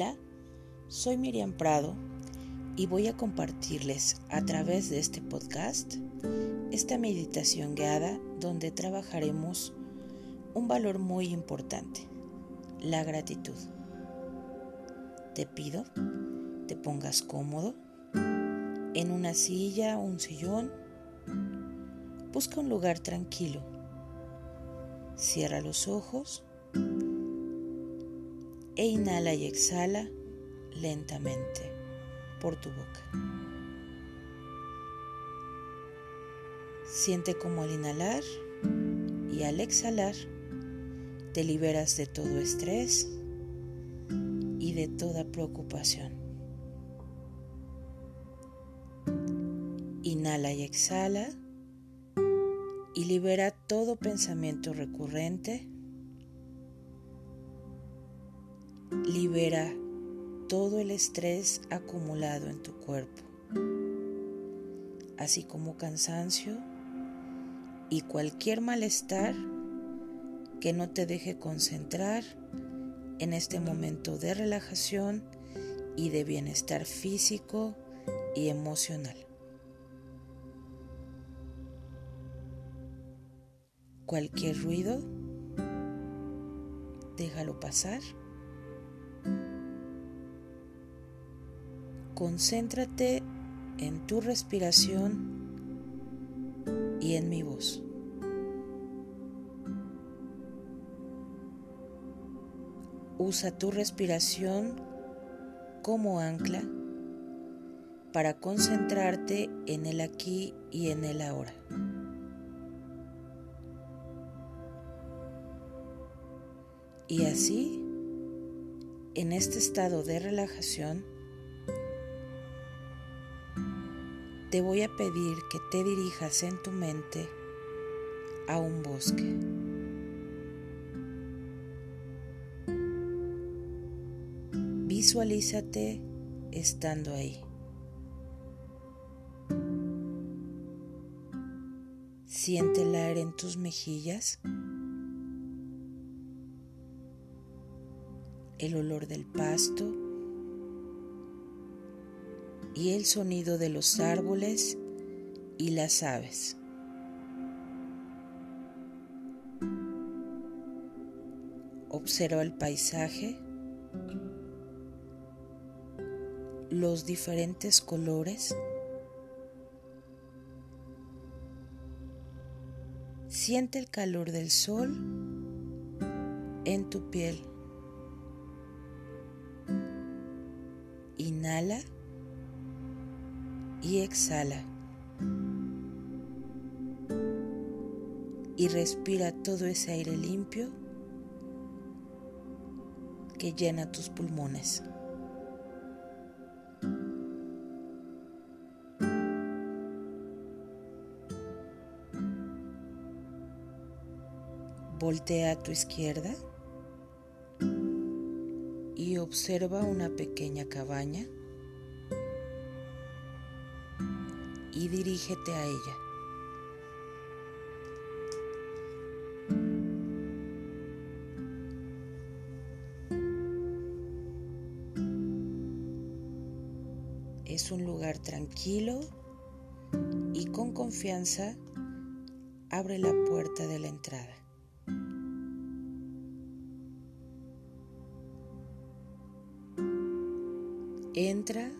Hola, soy Miriam Prado y voy a compartirles a través de este podcast esta meditación guiada donde trabajaremos un valor muy importante, la gratitud. Te pido te pongas cómodo en una silla o un sillón. Busca un lugar tranquilo. Cierra los ojos e inhala y exhala lentamente por tu boca. Siente como al inhalar y al exhalar te liberas de todo estrés y de toda preocupación. Inhala y exhala y libera todo pensamiento recurrente libera todo el estrés acumulado en tu cuerpo, así como cansancio y cualquier malestar que no te deje concentrar en este momento de relajación y de bienestar físico y emocional. Cualquier ruido, déjalo pasar concéntrate en tu respiración y en mi voz. Usa tu respiración como ancla para concentrarte en el aquí y en el ahora. Y así, en este estado de relajación, te voy a pedir que te dirijas en tu mente a un bosque. Visualízate estando ahí. Siente el aire en tus mejillas, el olor del pasto y el sonido de los árboles y las aves. Observa el paisaje, los diferentes colores. Siente el calor del sol en tu piel. Inhala y exhala. Y respira todo ese aire limpio que llena tus pulmones. Voltea a tu izquierda y observa una pequeña cabaña y dirígete a ella. Es un lugar tranquilo y con confianza abre la puerta de la entrada. Entra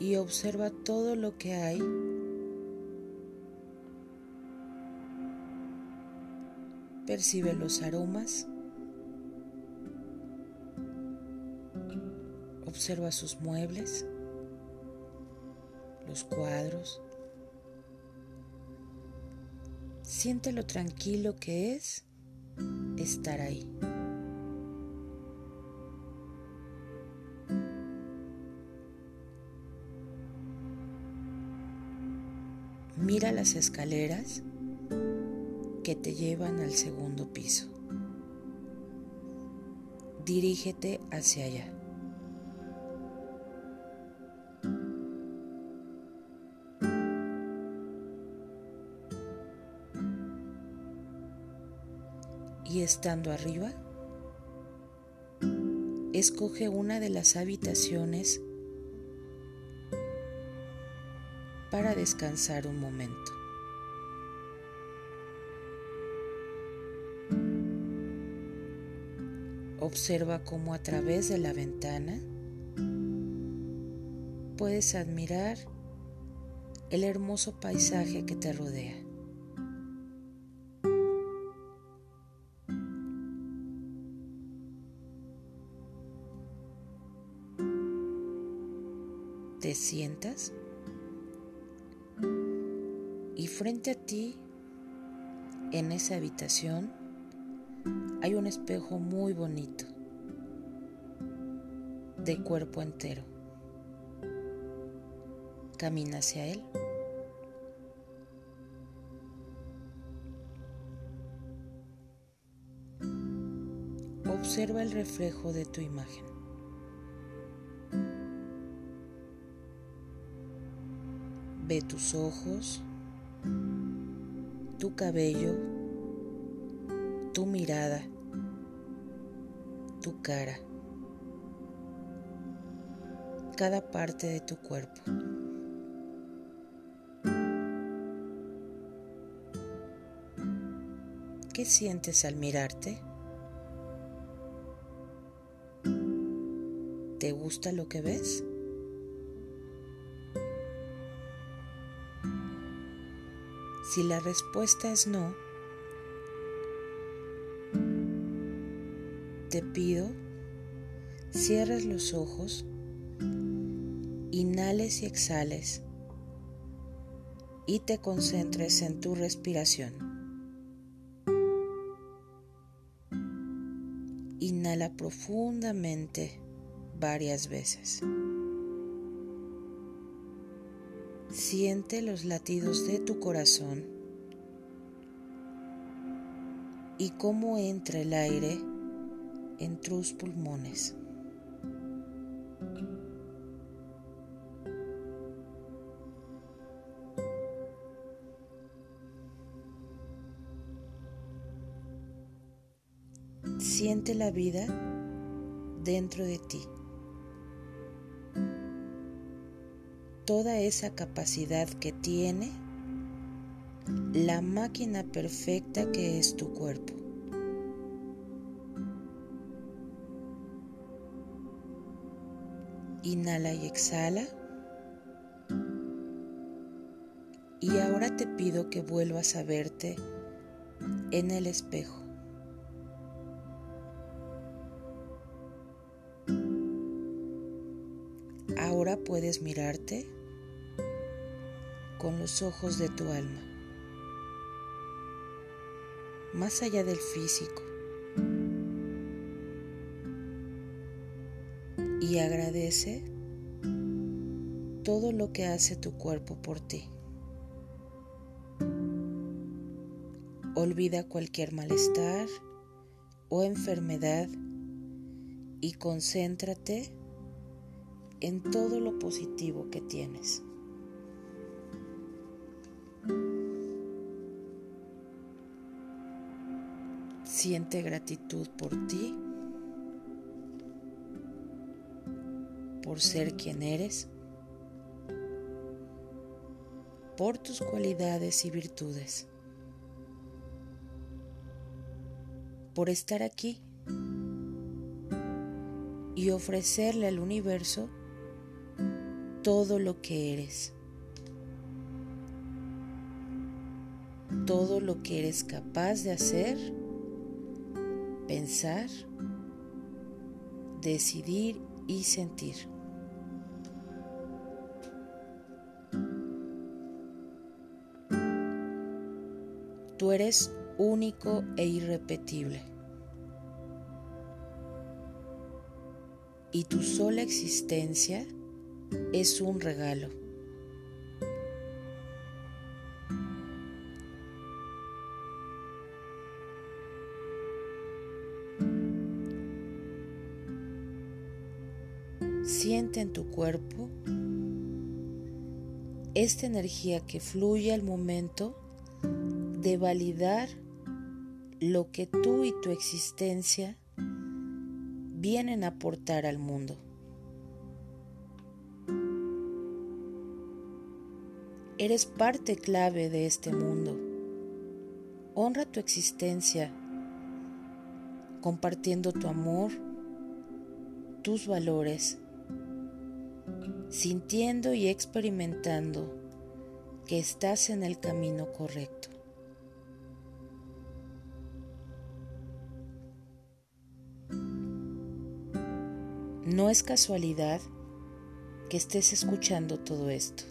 y observa todo lo que hay percibe los aromas, observa sus muebles, los cuadros, siente lo tranquilo que es estar ahí. Mira las escaleras que te llevan al segundo piso. Dirígete hacia allá. Y estando arriba, escoge una de las habitaciones para descansar un momento. Observa cómo a través de la ventana puedes admirar el hermoso paisaje que te rodea. Te sientas y frente a ti, en esa habitación, hay un espejo muy bonito, de cuerpo entero. Camina hacia él. Observa el reflejo de tu imagen. Ve tus ojos, tu cabello, tu mirada, tu cara, cada parte de tu cuerpo. ¿Qué sientes al mirarte? ¿Te gusta lo que ves? Si la respuesta es no, te pido cierres los ojos, inhales y exhales y te concentres en tu respiración. Inhala profundamente varias veces. Siente los latidos de tu corazón y cómo entra el aire en tus pulmones. Siente la vida dentro de ti. toda esa capacidad que tiene la máquina perfecta que es tu cuerpo. Inhala y exhala. Y ahora te pido que vuelvas a verte en el espejo. Ahora puedes mirarte con los ojos de tu alma, más allá del físico, y agradece todo lo que hace tu cuerpo por ti. Olvida cualquier malestar o enfermedad y concéntrate en todo lo positivo que tienes. Siente gratitud por ti, por ser quien eres, por tus cualidades y virtudes, por estar aquí y ofrecerle al universo todo lo que eres, todo lo que eres capaz de hacer pensar, decidir y sentir. Eres único e irrepetible. Y tu sola existencia es un regalo. Siente en tu cuerpo esta energía que fluye al momento de validar lo que tú y tu existencia vienen a aportar al mundo. Eres parte clave de este mundo. Honra tu existencia compartiendo tu amor, tus valores, sintiendo y experimentando que estás en el camino correcto. No es casualidad que estés escuchando todo esto.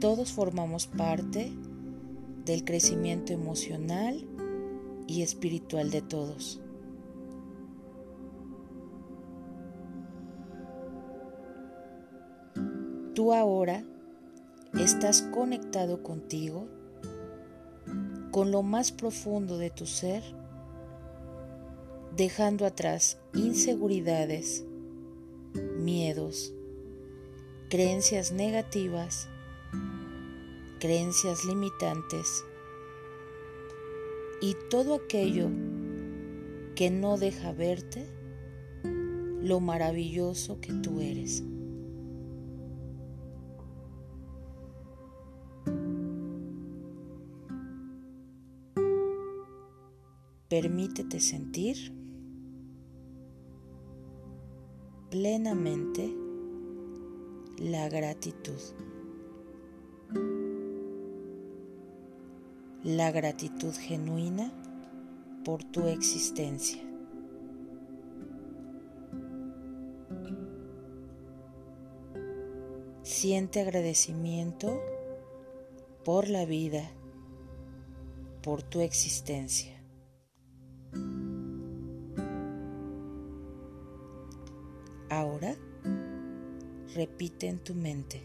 Todos formamos parte del crecimiento emocional y espiritual de todos. Tú ahora estás conectado contigo, con lo más profundo de tu ser, dejando atrás inseguridades, miedos, creencias negativas, creencias limitantes y todo aquello que no deja verte lo maravilloso que tú eres. Permítete sentir plenamente la gratitud. La gratitud genuina por tu existencia. Siente agradecimiento por la vida, por tu existencia. Ahora repite en tu mente.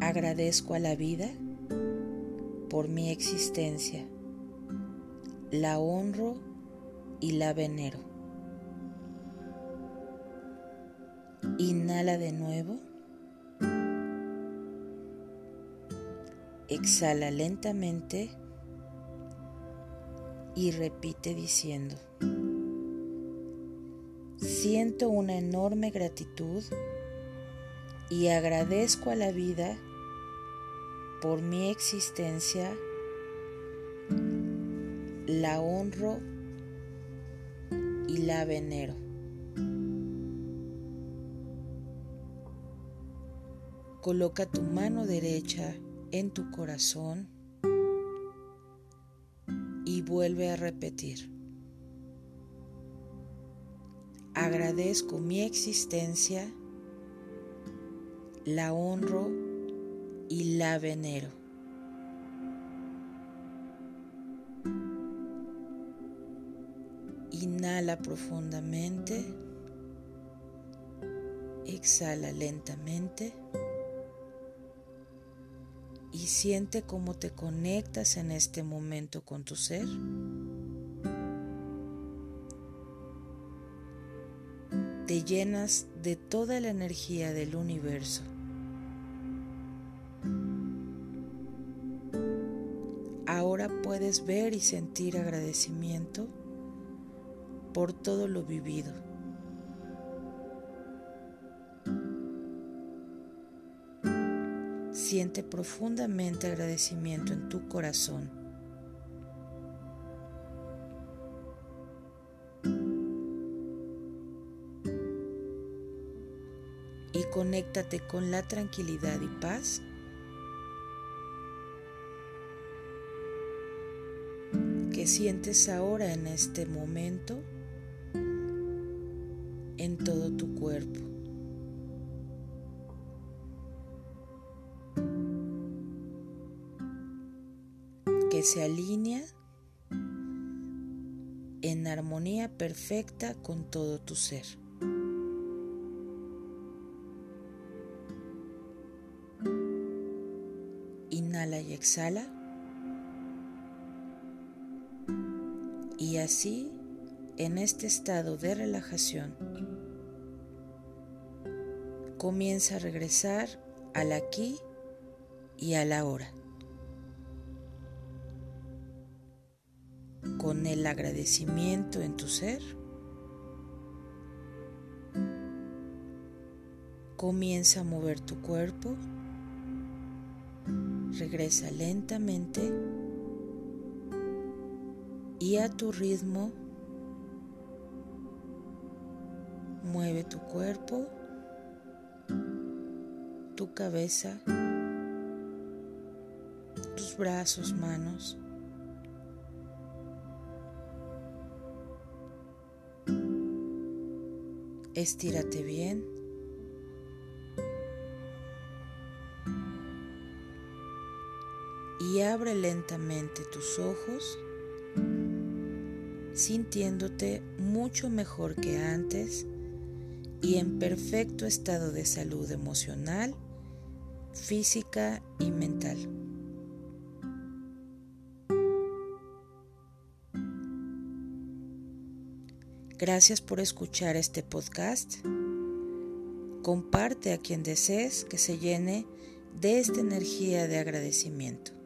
Agradezco a la vida por mi existencia. La honro y la venero. Inhala de nuevo. Exhala lentamente y repite diciendo, siento una enorme gratitud y agradezco a la vida por mi existencia, la honro y la venero. Coloca tu mano derecha en tu corazón y vuelve a repetir. Agradezco mi existencia, la honro y la venero. Inhala profundamente, exhala lentamente y siente cómo te conectas en este momento con tu ser. Llenas de toda la energía del universo. Ahora puedes ver y sentir agradecimiento por todo lo vivido. Siente profundamente agradecimiento en tu corazón. Conéctate con la tranquilidad y paz que sientes ahora en este momento en todo tu cuerpo. que se alinea en armonía perfecta con todo tu ser. Exhala. Y así, en este estado de relajación, comienza a regresar al aquí y a la hora. con el agradecimiento en tu ser, comienza a mover tu cuerpo, regresa lentamente y a tu ritmo mueve tu cuerpo, tu cabeza, tus brazos, manos. Estírate bien. Abre lentamente tus ojos, sintiéndote mucho mejor que antes y en perfecto estado de salud emocional, física y mental. Gracias por escuchar este podcast. Comparte a quien desees que se llene de esta energía de agradecimiento.